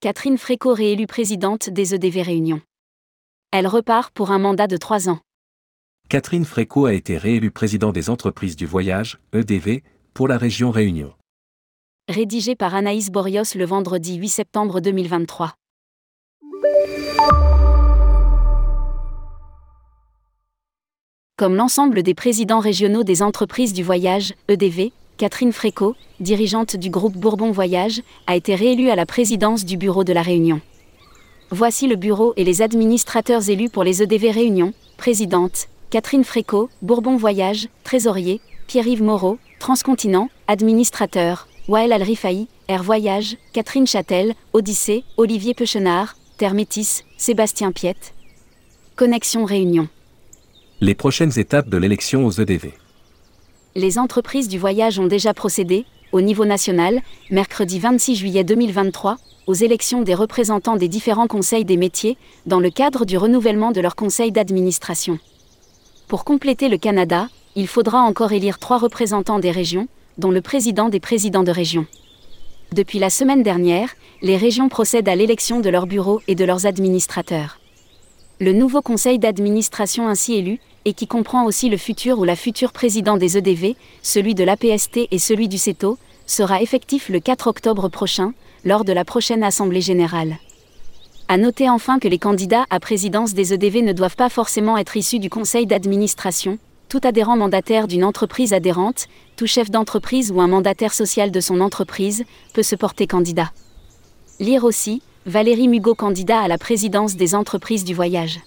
Catherine Fréco réélue présidente des EDV Réunion. Elle repart pour un mandat de trois ans. Catherine Fréco a été réélue président des entreprises du voyage, EDV, pour la région Réunion. Rédigé par Anaïs Borios le vendredi 8 septembre 2023. Comme l'ensemble des présidents régionaux des entreprises du voyage, EDV, Catherine Fréco, dirigeante du groupe Bourbon Voyage, a été réélue à la présidence du bureau de la Réunion. Voici le bureau et les administrateurs élus pour les EDV Réunion, présidente, Catherine Fréco, Bourbon Voyage, trésorier, Pierre-Yves Moreau, transcontinent, administrateur, Wael Al-Rifaï, Air Voyage, Catherine Châtel, Odyssée, Olivier Pechenard, Terre Métis, Sébastien Piette. Connexion Réunion. Les prochaines étapes de l'élection aux EDV. Les entreprises du voyage ont déjà procédé, au niveau national, mercredi 26 juillet 2023, aux élections des représentants des différents conseils des métiers, dans le cadre du renouvellement de leur conseil d'administration. Pour compléter le Canada, il faudra encore élire trois représentants des régions, dont le président des présidents de région. Depuis la semaine dernière, les régions procèdent à l'élection de leurs bureaux et de leurs administrateurs. Le nouveau conseil d'administration ainsi élu, et qui comprend aussi le futur ou la future président des EDV, celui de l'APST et celui du CETO, sera effectif le 4 octobre prochain, lors de la prochaine Assemblée générale. À noter enfin que les candidats à présidence des EDV ne doivent pas forcément être issus du conseil d'administration. Tout adhérent mandataire d'une entreprise adhérente, tout chef d'entreprise ou un mandataire social de son entreprise peut se porter candidat. Lire aussi, Valérie Mugot candidat à la présidence des entreprises du voyage.